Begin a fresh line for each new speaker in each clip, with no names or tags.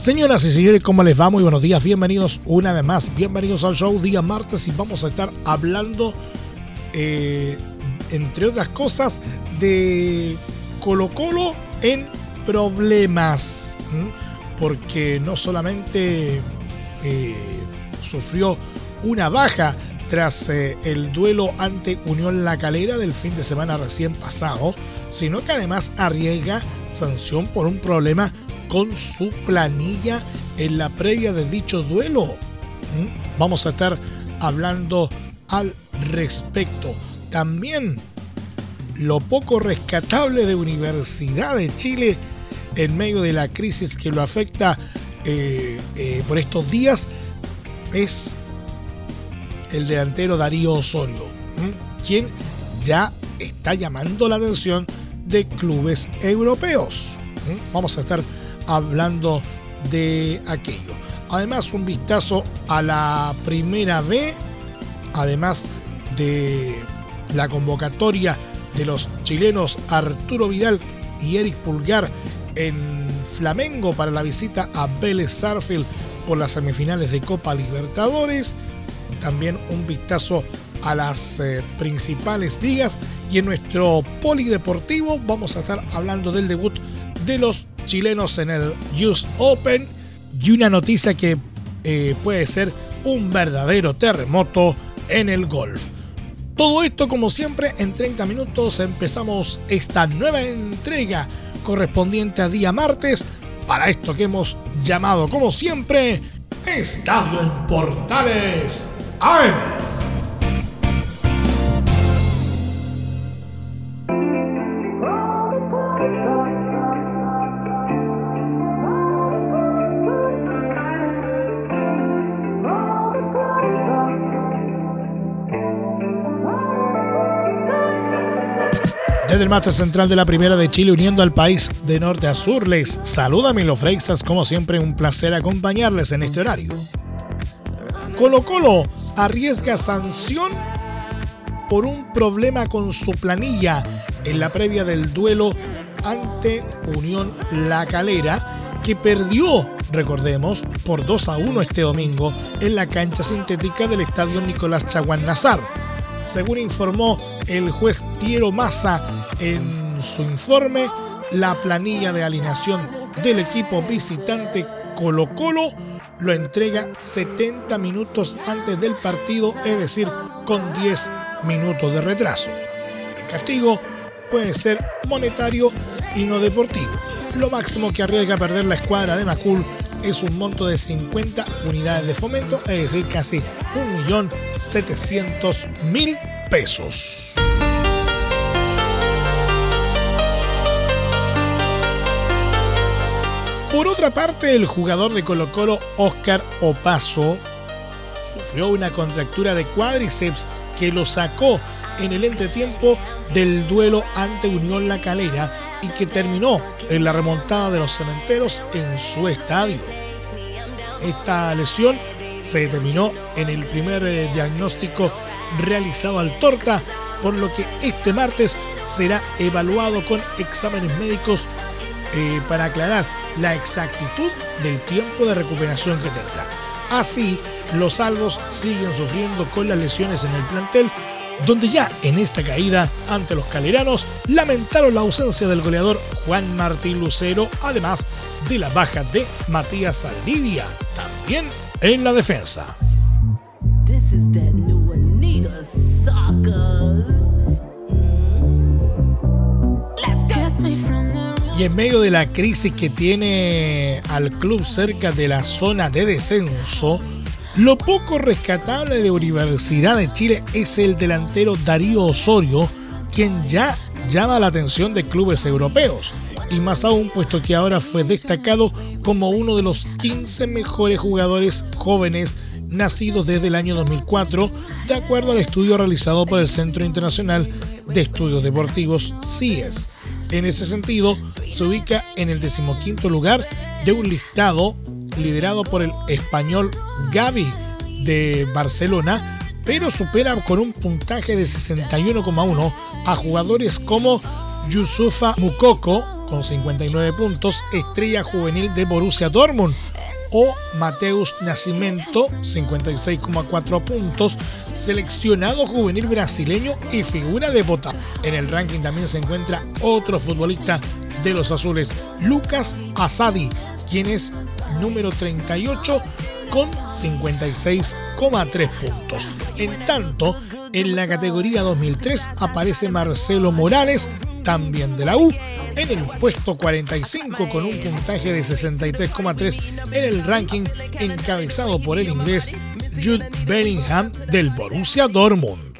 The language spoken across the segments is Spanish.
Señoras y señores, ¿cómo les va? Muy buenos días, bienvenidos una vez más, bienvenidos al show día martes y vamos a estar hablando, eh, entre otras cosas, de Colo Colo en problemas, porque no solamente eh, sufrió una baja tras eh, el duelo ante Unión La Calera del fin de semana recién pasado, sino que además arriesga sanción por un problema con su planilla en la previa de dicho duelo. ¿Mm? Vamos a estar hablando al respecto. También lo poco rescatable de Universidad de Chile en medio de la crisis que lo afecta eh, eh, por estos días es el delantero Darío Osorio, quien ya está llamando la atención de clubes europeos. Vamos a estar hablando de aquello. Además, un vistazo a la primera B, además de la convocatoria de los chilenos Arturo Vidal y Eric Pulgar en Flamengo para la visita a Vélez Sarfield por las semifinales de Copa Libertadores. También un vistazo a las eh, principales ligas y en nuestro polideportivo vamos a estar hablando del debut de los chilenos en el US Open y una noticia que eh, puede ser un verdadero terremoto en el golf. Todo esto como siempre en 30 minutos empezamos esta nueva entrega correspondiente a día martes para esto que hemos llamado como siempre Estadio en Portales AM. Desde el máster central de la Primera de Chile, uniendo al país de norte a sur, les saluda Milo Freixas. Como siempre, un placer acompañarles en este horario. Colo Colo arriesga sanción por un problema con su planilla en la previa del duelo ante Unión La Calera, que perdió, recordemos, por 2 a 1 este domingo en la cancha sintética del estadio Nicolás Chaguán Nazar. Según informó el juez Piero Massa en su informe, la planilla de alineación del equipo visitante Colo Colo lo entrega 70 minutos antes del partido, es decir, con 10 minutos de retraso. El castigo puede ser monetario y no deportivo. Lo máximo que arriesga perder la escuadra de Macul es un monto de 50 unidades de fomento, es decir, casi 1.700.000 pesos. Por otra parte, el jugador de Colo Colo, Oscar Opaso, sufrió una contractura de cuádriceps que lo sacó en el entretiempo del duelo ante Unión La Calera y que terminó en la remontada de los cementeros en su estadio. Esta lesión se determinó en el primer eh, diagnóstico realizado al Torta, por lo que este martes será evaluado con exámenes médicos eh, para aclarar la exactitud del tiempo de recuperación que tendrá. Así, los salvos siguen sufriendo con las lesiones en el plantel, donde ya en esta caída ante los caleranos lamentaron la ausencia del goleador Juan Martín Lucero, además de la baja de Matías Saldivia, también en la defensa. Y en medio de la crisis que tiene al club cerca de la zona de descenso, lo poco rescatable de Universidad de Chile es el delantero Darío Osorio, quien ya llama la atención de clubes europeos. y más aún puesto que ahora fue destacado como uno de los 15 mejores jugadores jóvenes nacidos desde el año 2004, de acuerdo al estudio realizado por el Centro Internacional de Estudios Deportivos CIES. En ese sentido, se ubica en el decimoquinto lugar de un listado liderado por el español Gaby de Barcelona, pero supera con un puntaje de 61,1 a jugadores como Yusufa Mukoko con 59 puntos, estrella juvenil de Borussia Dortmund, o Mateus Nascimento, 56,4 puntos, seleccionado juvenil brasileño y figura de bota. En el ranking también se encuentra otro futbolista de los azules, Lucas Asadi, quien es número 38 con 56,3 puntos. En tanto, en la categoría 2003 aparece Marcelo Morales, también de la U, en el puesto 45 con un puntaje de 63,3 en el ranking encabezado por el inglés Jude Bellingham del Borussia Dortmund.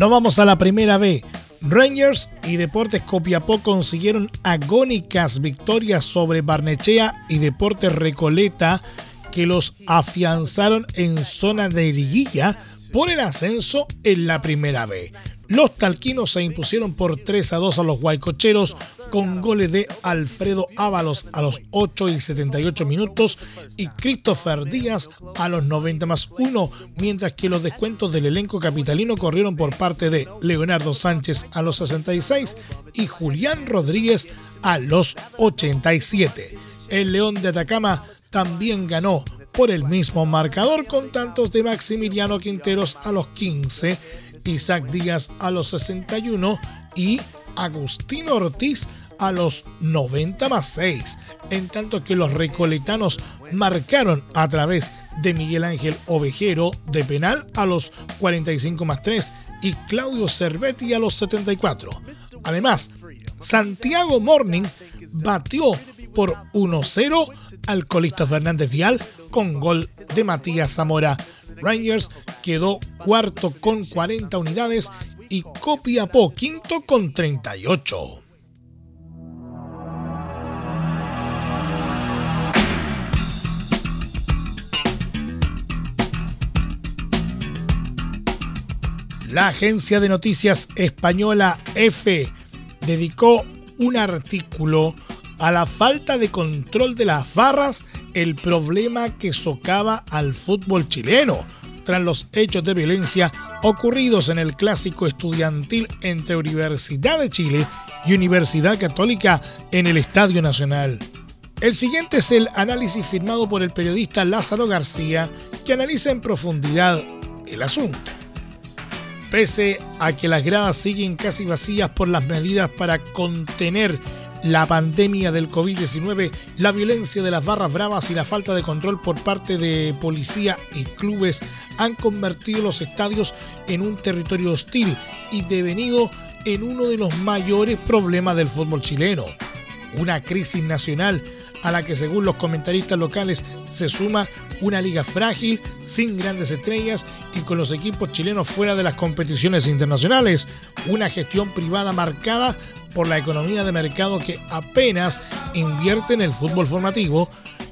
No vamos a la primera B. Rangers y Deportes Copiapó consiguieron agónicas victorias sobre Barnechea y Deportes Recoleta que los afianzaron en zona de liguilla por el ascenso en la primera B. Los talquinos se impusieron por 3 a 2 a los guaycocheros con goles de Alfredo Ábalos a los 8 y 78 minutos y Christopher Díaz a los 90 más 1, mientras que los descuentos del elenco capitalino corrieron por parte de Leonardo Sánchez a los 66 y Julián Rodríguez a los 87. El León de Atacama también ganó por el mismo marcador con tantos de Maximiliano Quinteros a los 15 Isaac Díaz a los 61 y Agustín Ortiz a los 90 más 6, en tanto que los recoletanos marcaron a través de Miguel Ángel Ovejero de penal a los 45 más 3 y Claudio Cervetti a los 74. Además, Santiago Morning batió por 1-0 al colista Fernández Vial con gol de Matías Zamora. Rangers quedó cuarto con 40 unidades y Copiapó quinto con 38. La agencia de noticias española EFE dedicó un artículo a la falta de control de las barras el problema que socava al fútbol chileno tras los hechos de violencia ocurridos en el clásico estudiantil entre Universidad de Chile y Universidad Católica en el Estadio Nacional. El siguiente es el análisis firmado por el periodista Lázaro García, que analiza en profundidad el asunto. Pese a que las gradas siguen casi vacías por las medidas para contener la pandemia del COVID-19, la violencia de las barras bravas y la falta de control por parte de policía y clubes han convertido los estadios en un territorio hostil y devenido en uno de los mayores problemas del fútbol chileno. Una crisis nacional a la que según los comentaristas locales se suma una liga frágil, sin grandes estrellas y con los equipos chilenos fuera de las competiciones internacionales, una gestión privada marcada por la economía de mercado que apenas invierte en el fútbol formativo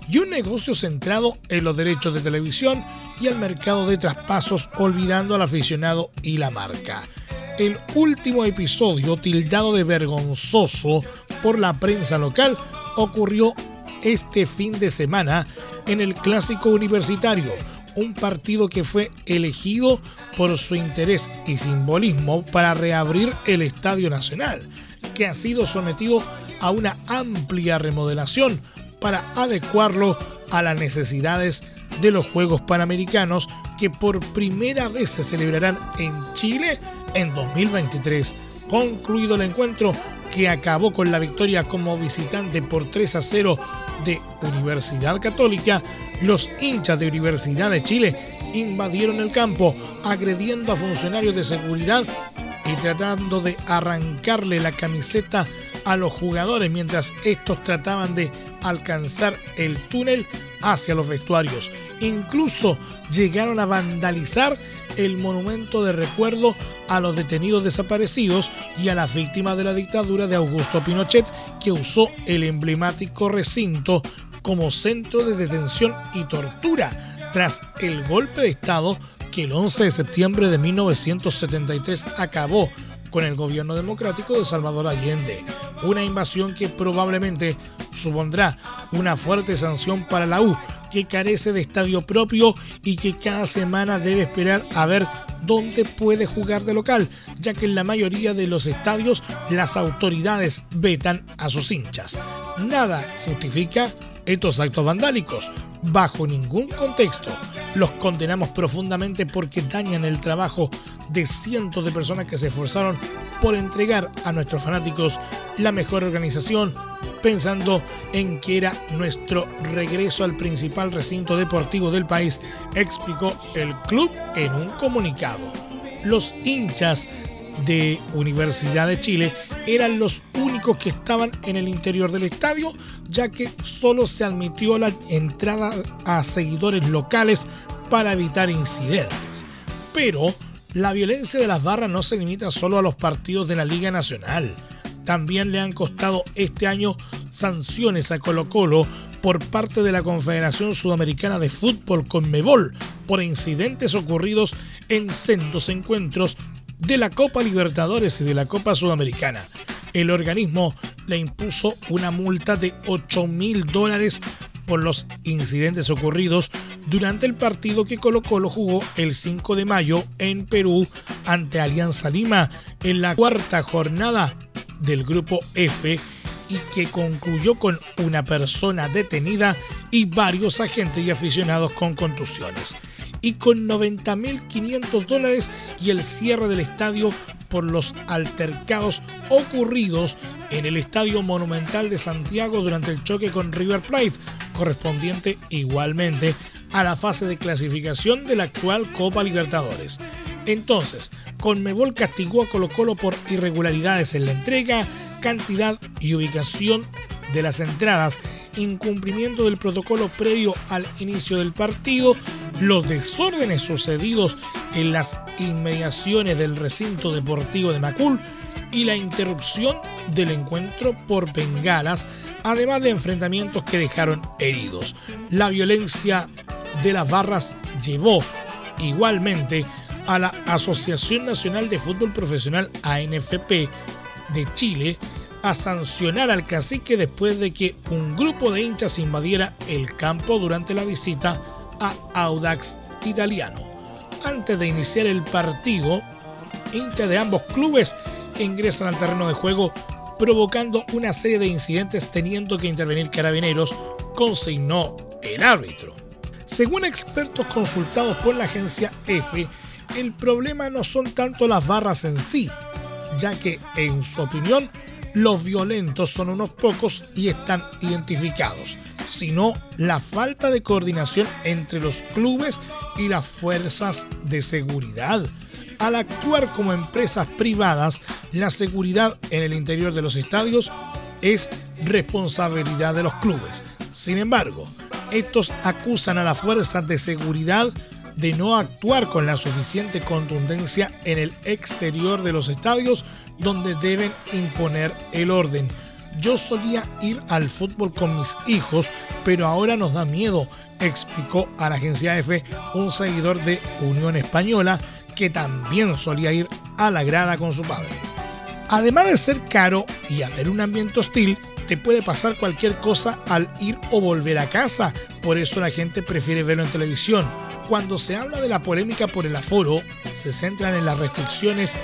y un negocio centrado en los derechos de televisión y el mercado de traspasos olvidando al aficionado y la marca. El último episodio, tildado de vergonzoso por la prensa local, ocurrió este fin de semana en el Clásico Universitario, un partido que fue elegido por su interés y simbolismo para reabrir el Estadio Nacional, que ha sido sometido a una amplia remodelación para adecuarlo a las necesidades de los Juegos Panamericanos que por primera vez se celebrarán en Chile en 2023. Concluido el encuentro que acabó con la victoria como visitante por 3 a 0 de Universidad Católica, los hinchas de Universidad de Chile invadieron el campo agrediendo a funcionarios de seguridad y tratando de arrancarle la camiseta a los jugadores mientras estos trataban de alcanzar el túnel hacia los vestuarios. Incluso llegaron a vandalizar el monumento de recuerdo a los detenidos desaparecidos y a las víctimas de la dictadura de Augusto Pinochet, que usó el emblemático recinto como centro de detención y tortura tras el golpe de Estado que el 11 de septiembre de 1973 acabó con el gobierno democrático de Salvador Allende, una invasión que probablemente supondrá una fuerte sanción para la U, que carece de estadio propio y que cada semana debe esperar a ver dónde puede jugar de local, ya que en la mayoría de los estadios las autoridades vetan a sus hinchas. Nada justifica estos actos vandálicos, bajo ningún contexto. Los condenamos profundamente porque dañan el trabajo de cientos de personas que se esforzaron por entregar a nuestros fanáticos la mejor organización, pensando en que era nuestro regreso al principal recinto deportivo del país, explicó el club en un comunicado. Los hinchas de Universidad de Chile eran los únicos que estaban en el interior del estadio, ya que solo se admitió la entrada a seguidores locales para evitar incidentes. Pero la violencia de las barras no se limita solo a los partidos de la Liga Nacional. También le han costado este año sanciones a Colo Colo por parte de la Confederación Sudamericana de Fútbol Conmebol por incidentes ocurridos en sendos encuentros de la Copa Libertadores y de la Copa Sudamericana. El organismo le impuso una multa de 8 mil dólares por los incidentes ocurridos durante el partido que Colo Colo jugó el 5 de mayo en Perú ante Alianza Lima en la cuarta jornada del grupo F y que concluyó con una persona detenida y varios agentes y aficionados con contusiones y con 90.500 dólares y el cierre del estadio por los altercados ocurridos en el Estadio Monumental de Santiago durante el choque con River Plate, correspondiente igualmente a la fase de clasificación de la actual Copa Libertadores. Entonces, Conmebol castigó a Colo Colo por irregularidades en la entrega, cantidad y ubicación de las entradas, incumplimiento del protocolo previo al inicio del partido, los desórdenes sucedidos en las inmediaciones del recinto deportivo de Macul y la interrupción del encuentro por bengalas, además de enfrentamientos que dejaron heridos. La violencia de las barras llevó igualmente a la Asociación Nacional de Fútbol Profesional ANFP de Chile a sancionar al cacique después de que un grupo de hinchas invadiera el campo durante la visita a Audax Italiano. Antes de iniciar el partido, hinchas de ambos clubes ingresan al terreno de juego provocando una serie de incidentes teniendo que intervenir carabineros, consignó el árbitro. Según expertos consultados por la agencia F, el problema no son tanto las barras en sí, ya que, en su opinión, los violentos son unos pocos y están identificados, sino la falta de coordinación entre los clubes y las fuerzas de seguridad. Al actuar como empresas privadas, la seguridad en el interior de los estadios es responsabilidad de los clubes. Sin embargo, estos acusan a las fuerzas de seguridad de no actuar con la suficiente contundencia en el exterior de los estadios donde deben imponer el orden. Yo solía ir al fútbol con mis hijos, pero ahora nos da miedo, explicó a la agencia F un seguidor de Unión Española que también solía ir a la grada con su padre. Además de ser caro y haber un ambiente hostil, te puede pasar cualquier cosa al ir o volver a casa, por eso la gente prefiere verlo en televisión. Cuando se habla de la polémica por el aforo, se centran en las restricciones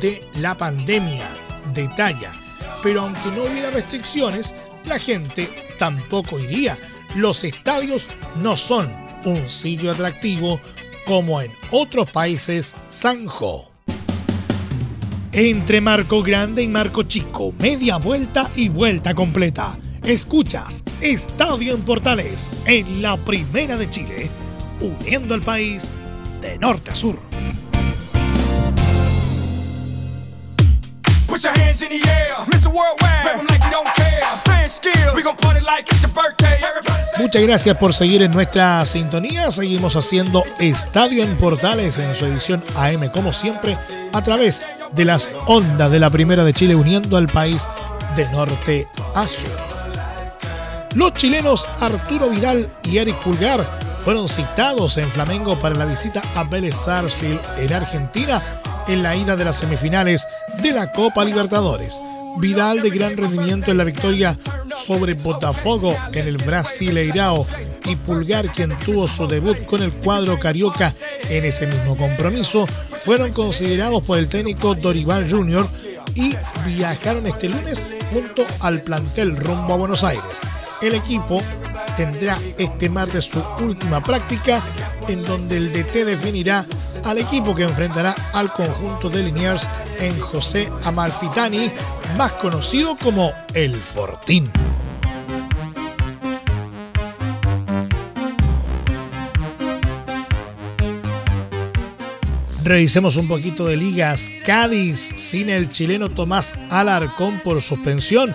de la pandemia, detalla. Pero aunque no hubiera restricciones, la gente tampoco iría. Los estadios no son un sitio atractivo como en otros países Sanjo. Entre Marco Grande y Marco Chico, media vuelta y vuelta completa. Escuchas Estadio en Portales en la Primera de Chile, uniendo al país de norte a sur. Muchas gracias por seguir en nuestra sintonía. Seguimos haciendo Estadio en Portales en su edición AM, como siempre, a través de las ondas de la Primera de Chile, uniendo al país de norte a sur. Los chilenos Arturo Vidal y Eric Pulgar fueron citados en Flamengo para la visita a Vélez Sarsfield en Argentina en la ida de las semifinales de la Copa Libertadores. Vidal de gran rendimiento en la victoria sobre Botafogo en el Brasileirao y Pulgar, quien tuvo su debut con el cuadro carioca en ese mismo compromiso, fueron considerados por el técnico Dorival Jr. y viajaron este lunes junto al plantel rumbo a Buenos Aires. El equipo tendrá este martes su última práctica en donde el DT definirá al equipo que enfrentará al conjunto de Liniers en José Amalfitani, más conocido como El Fortín. Revisemos un poquito de ligas. Cádiz, sin el chileno Tomás Alarcón por suspensión,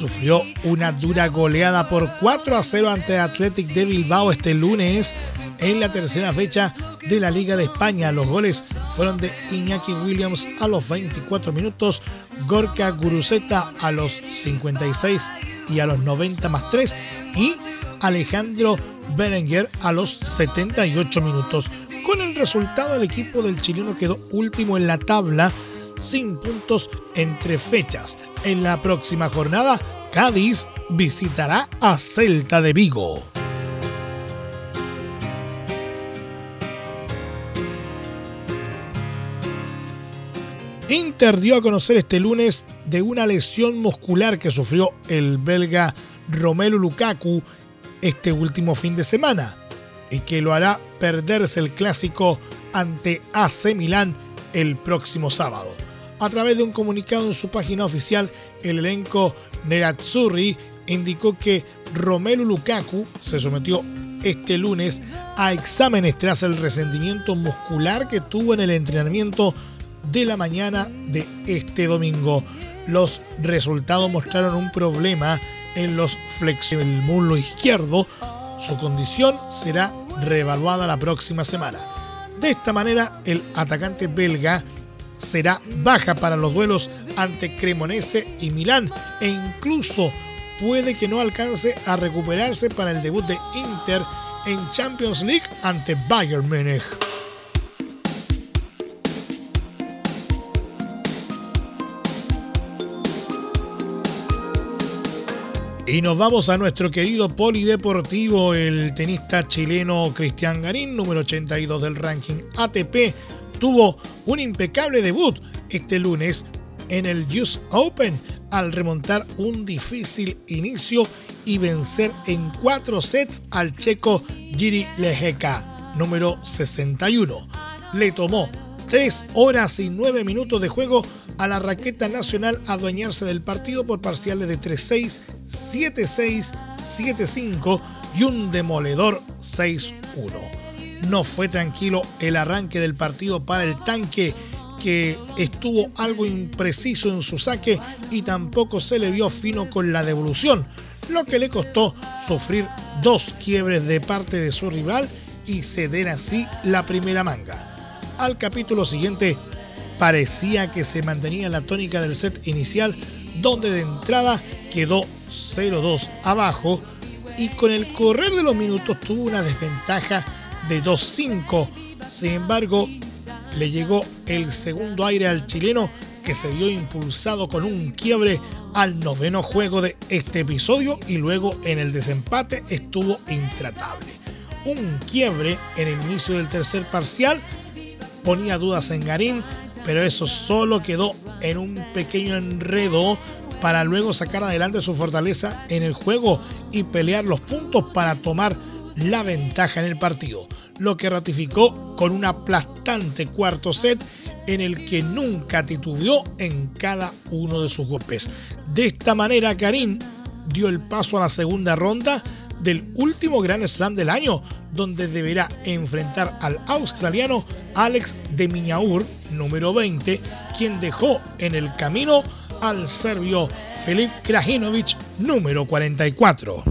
sufrió una dura goleada por 4 a 0 ante Athletic de Bilbao este lunes en la tercera fecha de la Liga de España. Los goles fueron de Iñaki Williams a los 24 minutos, Gorka Guruzeta a los 56 y a los 90 más 3 y Alejandro Berenguer a los 78 minutos. Con el resultado, el equipo del chileno quedó último en la tabla, sin puntos entre fechas. En la próxima jornada, Cádiz visitará a Celta de Vigo. Inter dio a conocer este lunes de una lesión muscular que sufrió el belga Romelu Lukaku este último fin de semana y que lo hará perderse el clásico ante AC Milán el próximo sábado. A través de un comunicado en su página oficial, el elenco Nerazzurri indicó que Romelu Lukaku se sometió este lunes a exámenes tras el resentimiento muscular que tuvo en el entrenamiento de la mañana de este domingo. Los resultados mostraron un problema en los flexiones del muslo izquierdo. Su condición será reevaluada la próxima semana. De esta manera, el atacante belga será baja para los duelos ante Cremonese y Milán e incluso puede que no alcance a recuperarse para el debut de Inter en Champions League ante Bayern Múnich. Y nos vamos a nuestro querido polideportivo, el tenista chileno Cristian Garín, número 82 del ranking ATP, tuvo un impecable debut este lunes en el US Open al remontar un difícil inicio y vencer en cuatro sets al checo Giri Lejeka, número 61. Le tomó 3 horas y 9 minutos de juego a la raqueta nacional adueñarse del partido por parciales de 3-6, 7-6, 7-5 y un demoledor 6-1. No fue tranquilo el arranque del partido para el tanque que estuvo algo impreciso en su saque y tampoco se le vio fino con la devolución, lo que le costó sufrir dos quiebres de parte de su rival y ceder así la primera manga. Al capítulo siguiente parecía que se mantenía la tónica del set inicial, donde de entrada quedó 0-2 abajo y con el correr de los minutos tuvo una desventaja de 2-5. Sin embargo, le llegó el segundo aire al chileno que se vio impulsado con un quiebre al noveno juego de este episodio y luego en el desempate estuvo intratable. Un quiebre en el inicio del tercer parcial ponía dudas en Garín pero eso solo quedó en un pequeño enredo para luego sacar adelante su fortaleza en el juego y pelear los puntos para tomar la ventaja en el partido, lo que ratificó con un aplastante cuarto set en el que nunca titubeó en cada uno de sus golpes. De esta manera, Karim dio el paso a la segunda ronda del último Grand Slam del año, donde deberá enfrentar al australiano Alex de Miñaur, número 20, quien dejó en el camino al serbio Filip Krajinovic, número 44.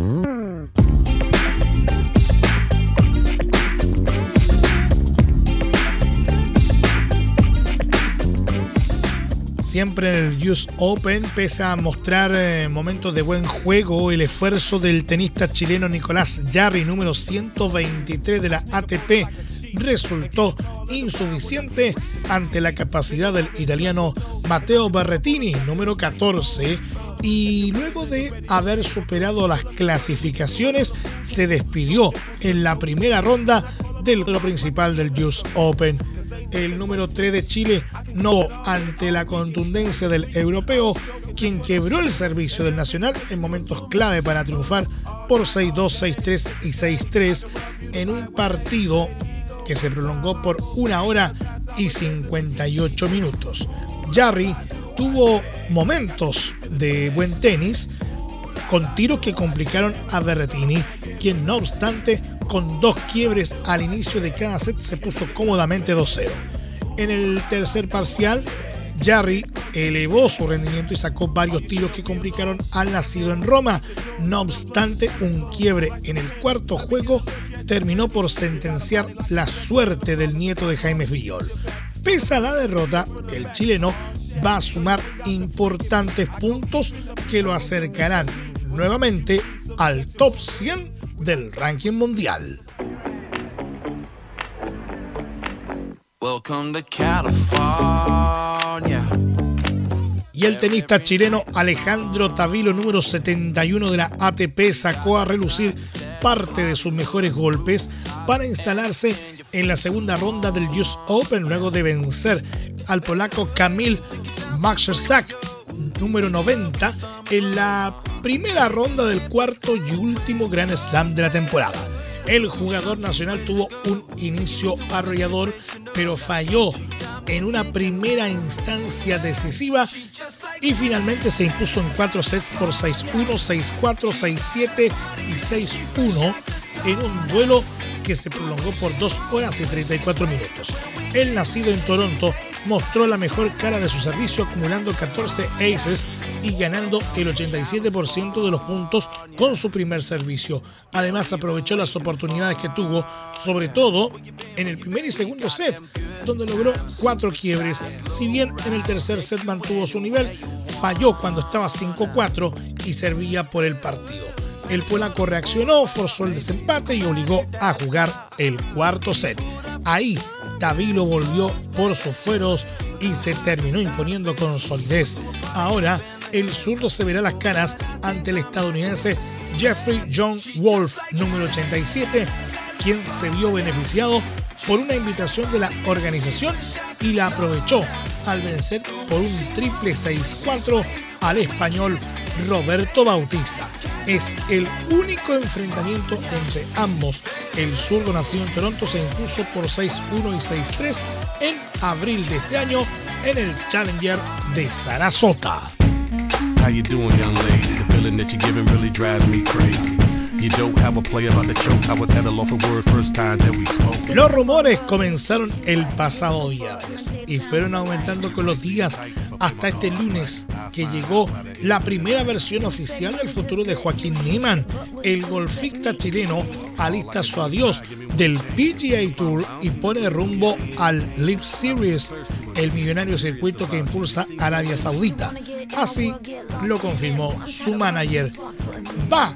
Siempre en el US Open, pese a mostrar eh, momentos de buen juego, el esfuerzo del tenista chileno Nicolás Jarry, número 123 de la ATP, resultó insuficiente ante la capacidad del italiano Matteo Berrettini, número 14, y luego de haber superado las clasificaciones, se despidió en la primera ronda del principal del US Open el número 3 de Chile, no ante la contundencia del europeo, quien quebró el servicio del Nacional en momentos clave para triunfar por 6-2, 6-3 y 6-3 en un partido que se prolongó por una hora y 58 minutos. Jarry tuvo momentos de buen tenis con tiros que complicaron a Berretini, quien no obstante con dos quiebres al inicio de cada set se puso cómodamente 2-0. En el tercer parcial, Jarry elevó su rendimiento y sacó varios tiros que complicaron al nacido en Roma. No obstante, un quiebre en el cuarto juego terminó por sentenciar la suerte del nieto de Jaime Fillol. Pese a la derrota, el chileno va a sumar importantes puntos que lo acercarán nuevamente al top 100 del ranking mundial. Y el tenista chileno Alejandro Tavilo, número 71 de la ATP, sacó a relucir parte de sus mejores golpes para instalarse en la segunda ronda del US Open luego de vencer al polaco Kamil Maxerczak, número 90, en la primera ronda del cuarto y último Grand Slam de la temporada. El jugador nacional tuvo un inicio arrollador, pero falló en una primera instancia decisiva y finalmente se impuso en cuatro sets por 6-1, 6-4, 6-7 y 6-1 en un duelo que se prolongó por 2 horas y 34 minutos. El nacido en Toronto mostró la mejor cara de su servicio acumulando 14 aces y ganando el 87% de los puntos con su primer servicio. Además aprovechó las oportunidades que tuvo, sobre todo en el primer y segundo set, donde logró cuatro quiebres. Si bien en el tercer set mantuvo su nivel, falló cuando estaba 5-4 y servía por el partido. El polaco reaccionó, forzó el desempate y obligó a jugar el cuarto set. Ahí, Davilo volvió por sus fueros y se terminó imponiendo con solidez. Ahora, el zurdo se verá las caras ante el estadounidense Jeffrey John Wolf, número 87, quien se vio beneficiado por una invitación de la organización y la aprovechó al vencer por un triple 6-4 al español Roberto Bautista. Es el único enfrentamiento entre ambos. El zurdo nacido en Toronto se impuso por 6-1 y 6-3 en abril de este año en el Challenger de Sarasota. How you doing, young lady? The feeling that you're giving really drives me crazy. Los rumores comenzaron el pasado viernes y fueron aumentando con los días hasta este lunes que llegó la primera versión oficial del futuro de Joaquín Niemann. El golfista chileno alista su adiós del PGA Tour y pone rumbo al Live Series, el millonario circuito que impulsa Arabia Saudita. Así lo confirmó su manager. Va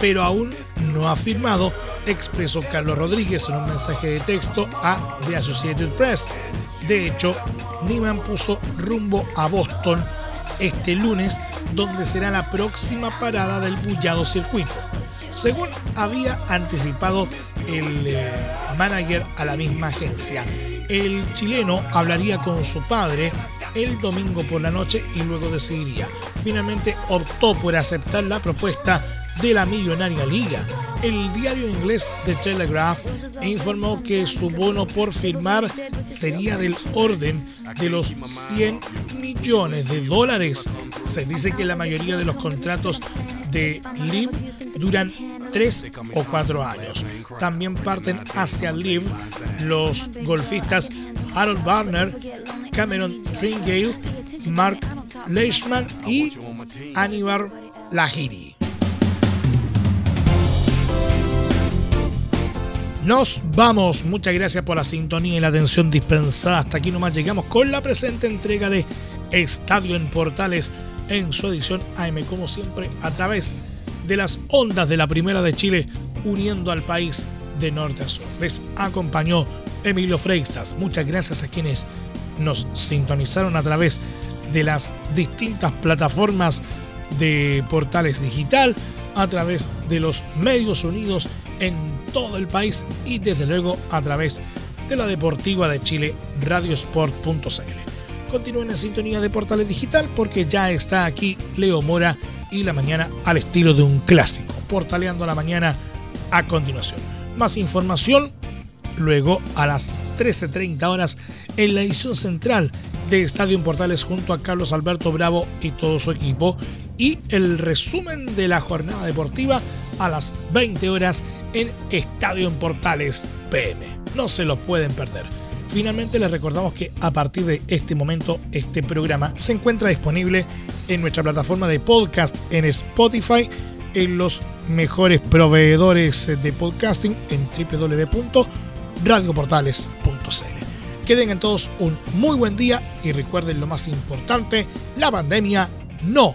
pero aún no ha firmado, expresó Carlos Rodríguez en un mensaje de texto a The Associated Press. De hecho, Niman puso rumbo a Boston este lunes, donde será la próxima parada del bullado circuito. Según había anticipado el eh, manager a la misma agencia, el chileno hablaría con su padre el domingo por la noche y luego decidiría. Finalmente optó por aceptar la propuesta de la Millonaria Liga. El diario inglés The Telegraph informó que su bono por firmar sería del orden de los 100 millones de dólares. Se dice que la mayoría de los contratos de LIV duran 3 o 4 años. También parten hacia LIV los golfistas Harold Barner, Cameron Tringale, Mark Leishman y Aníbal Lahiri. Nos vamos. Muchas gracias por la sintonía y la atención dispensada. Hasta aquí nomás llegamos con la presente entrega de Estadio en Portales en su edición AM, como siempre, a través de las ondas de la Primera de Chile, uniendo al país de norte a sur. Les acompañó Emilio Freixas. Muchas gracias a quienes nos sintonizaron a través de las distintas plataformas de portales digital, a través de los medios unidos en todo el país y desde luego a través de la Deportiva de Chile, radiosport.cl. Continúen en sintonía de Portales Digital porque ya está aquí Leo Mora y la mañana al estilo de un clásico, portaleando la mañana a continuación. Más información luego a las 13.30 horas en la edición central de Estadio Portales junto a Carlos Alberto Bravo y todo su equipo y el resumen de la jornada deportiva a las 20 horas en Estadio en Portales PM. No se lo pueden perder. Finalmente les recordamos que a partir de este momento este programa se encuentra disponible en nuestra plataforma de podcast en Spotify, en los mejores proveedores de podcasting en www.radioportales.cl. Queden en todos un muy buen día y recuerden lo más importante, la pandemia no